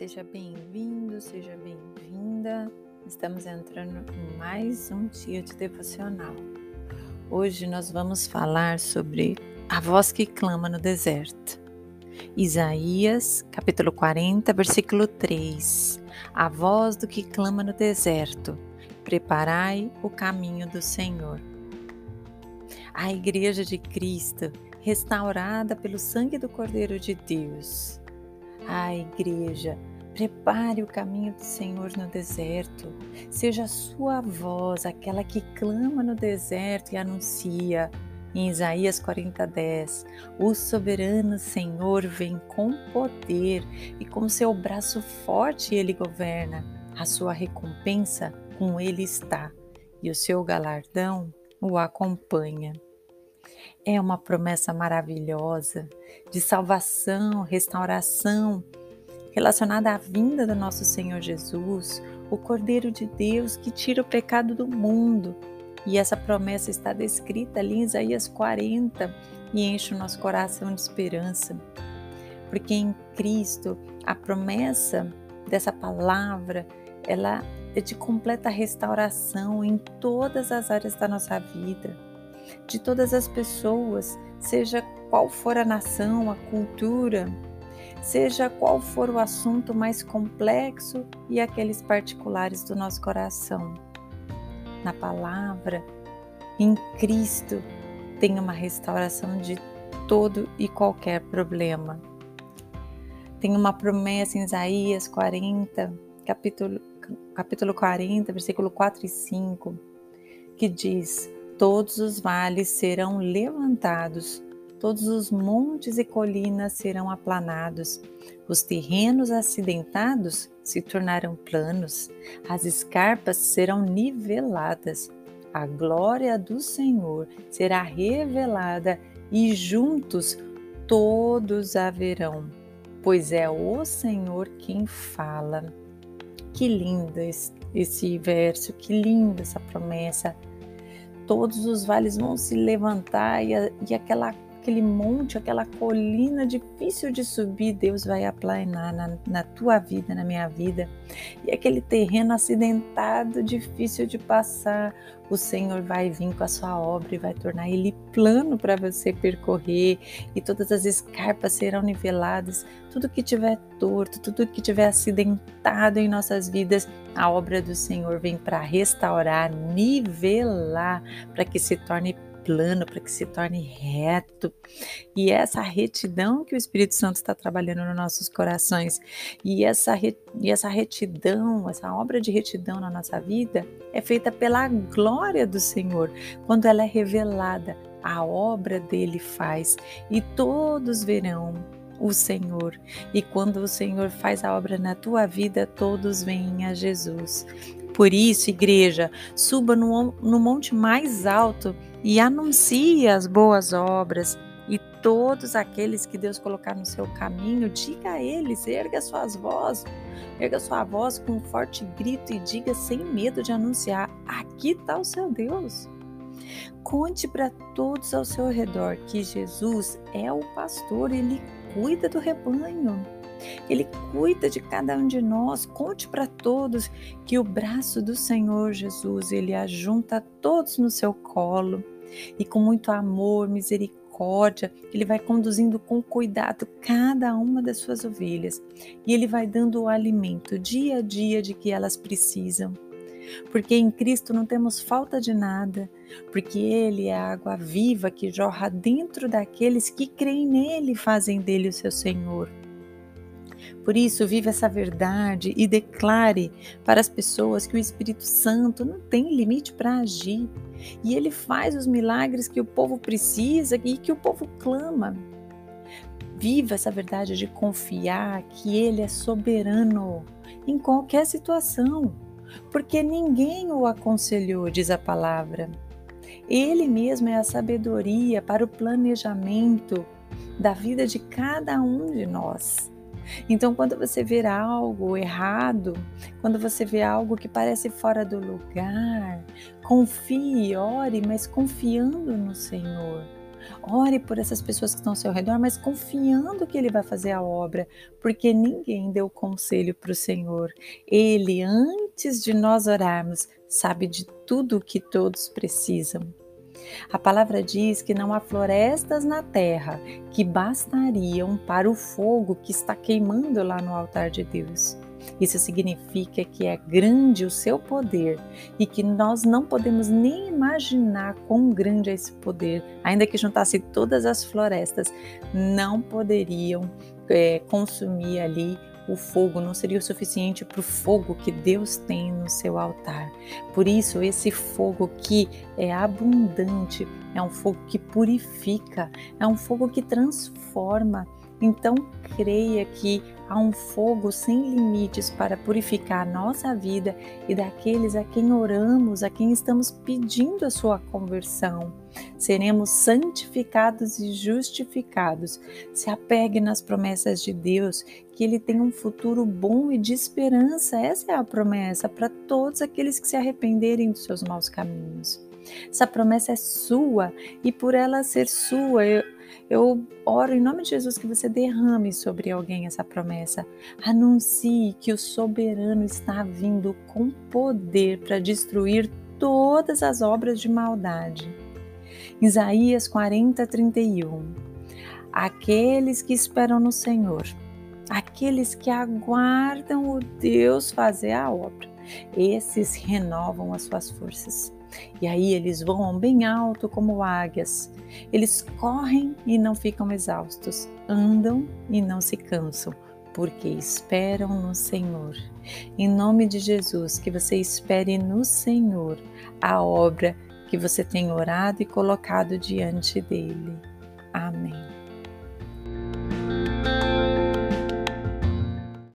seja bem-vindo, seja bem-vinda. Estamos entrando em mais um dia de devocional. Hoje nós vamos falar sobre a voz que clama no deserto. Isaías, capítulo 40, versículo 3. A voz do que clama no deserto. Preparai o caminho do Senhor. A igreja de Cristo, restaurada pelo sangue do Cordeiro de Deus, ah, igreja, prepare o caminho do Senhor no deserto. Seja a sua voz aquela que clama no deserto e anuncia. Em Isaías 40:10, o soberano Senhor vem com poder e com seu braço forte ele governa. A sua recompensa com ele está e o seu galardão o acompanha. É uma promessa maravilhosa de salvação, restauração, relacionada à vinda do nosso Senhor Jesus, o Cordeiro de Deus que tira o pecado do mundo. E essa promessa está descrita ali em Isaías 40 e enche o nosso coração de esperança. Porque em Cristo a promessa dessa palavra, ela é de completa restauração em todas as áreas da nossa vida de todas as pessoas, seja qual for a nação, a cultura, seja qual for o assunto mais complexo e aqueles particulares do nosso coração. Na palavra, em Cristo, tem uma restauração de todo e qualquer problema. Tem uma promessa em Isaías 40, capítulo, capítulo 40, versículo 4 e 5, que diz: Todos os vales serão levantados, todos os montes e colinas serão aplanados, os terrenos acidentados se tornarão planos, as escarpas serão niveladas. A glória do Senhor será revelada e juntos todos a verão, pois é o Senhor quem fala. Que lindo esse verso, que linda essa promessa todos os vales vão se levantar e, e aquela, aquele monte, aquela colina difícil de subir, Deus vai aplanar na, na tua vida, na minha vida. E aquele terreno acidentado, difícil de passar, o Senhor vai vir com a sua obra e vai tornar ele plano para você percorrer, e todas as escarpas serão niveladas. Tudo que tiver torto, tudo que tiver acidentado em nossas vidas, a obra do Senhor vem para restaurar, nivelar, para que se torne plano, para que se torne reto. E essa retidão que o Espírito Santo está trabalhando nos nossos corações, e essa, e essa retidão, essa obra de retidão na nossa vida, é feita pela glória do Senhor, quando ela é revelada, a obra dele faz, e todos verão o Senhor. E quando o Senhor faz a obra na tua vida, todos vêm a Jesus. Por isso, igreja, suba no, no monte mais alto e anuncie as boas obras. E todos aqueles que Deus colocar no seu caminho, diga a eles, erga suas vozes, erga sua voz com um forte grito e diga sem medo de anunciar: aqui está o seu Deus. Conte para todos ao seu redor que Jesus é o pastor, ele cuida do rebanho. Ele cuida de cada um de nós. Conte para todos que o braço do Senhor Jesus, ele ajunta todos no seu colo e com muito amor, misericórdia, ele vai conduzindo com cuidado cada uma das suas ovelhas e ele vai dando o alimento dia a dia de que elas precisam. Porque em Cristo não temos falta de nada, porque Ele é a água viva que jorra dentro daqueles que creem nele e fazem dele o seu Senhor. Por isso, viva essa verdade e declare para as pessoas que o Espírito Santo não tem limite para agir e ele faz os milagres que o povo precisa e que o povo clama. Viva essa verdade de confiar que ele é soberano em qualquer situação, porque ninguém o aconselhou, diz a palavra. Ele mesmo é a sabedoria para o planejamento da vida de cada um de nós. Então, quando você vê algo errado, quando você vê algo que parece fora do lugar, confie, ore, mas confiando no Senhor. Ore por essas pessoas que estão ao seu redor, mas confiando que Ele vai fazer a obra, porque ninguém deu conselho para o Senhor. Ele, antes de nós orarmos, sabe de tudo o que todos precisam. A palavra diz que não há florestas na terra que bastariam para o fogo que está queimando lá no altar de Deus. Isso significa que é grande o seu poder e que nós não podemos nem imaginar quão grande é esse poder. Ainda que juntasse todas as florestas, não poderiam é, consumir ali o fogo, não seria o suficiente para o fogo que Deus tem no seu altar. Por isso, esse fogo que é abundante, é um fogo que purifica, é um fogo que transforma. Então, creia que há um fogo sem limites para purificar a nossa vida e daqueles a quem oramos, a quem estamos pedindo a sua conversão. Seremos santificados e justificados. Se apegue nas promessas de Deus, que Ele tem um futuro bom e de esperança. Essa é a promessa para todos aqueles que se arrependerem dos seus maus caminhos. Essa promessa é sua e por ela ser sua, eu, eu oro em nome de Jesus que você derrame sobre alguém essa promessa. Anuncie que o soberano está vindo com poder para destruir todas as obras de maldade. Isaías 40, 31. Aqueles que esperam no Senhor, aqueles que aguardam o Deus fazer a obra, esses renovam as suas forças. E aí eles voam bem alto como águias. Eles correm e não ficam exaustos, andam e não se cansam, porque esperam no Senhor. Em nome de Jesus, que você espere no Senhor a obra que você tem orado e colocado diante dele. Amém.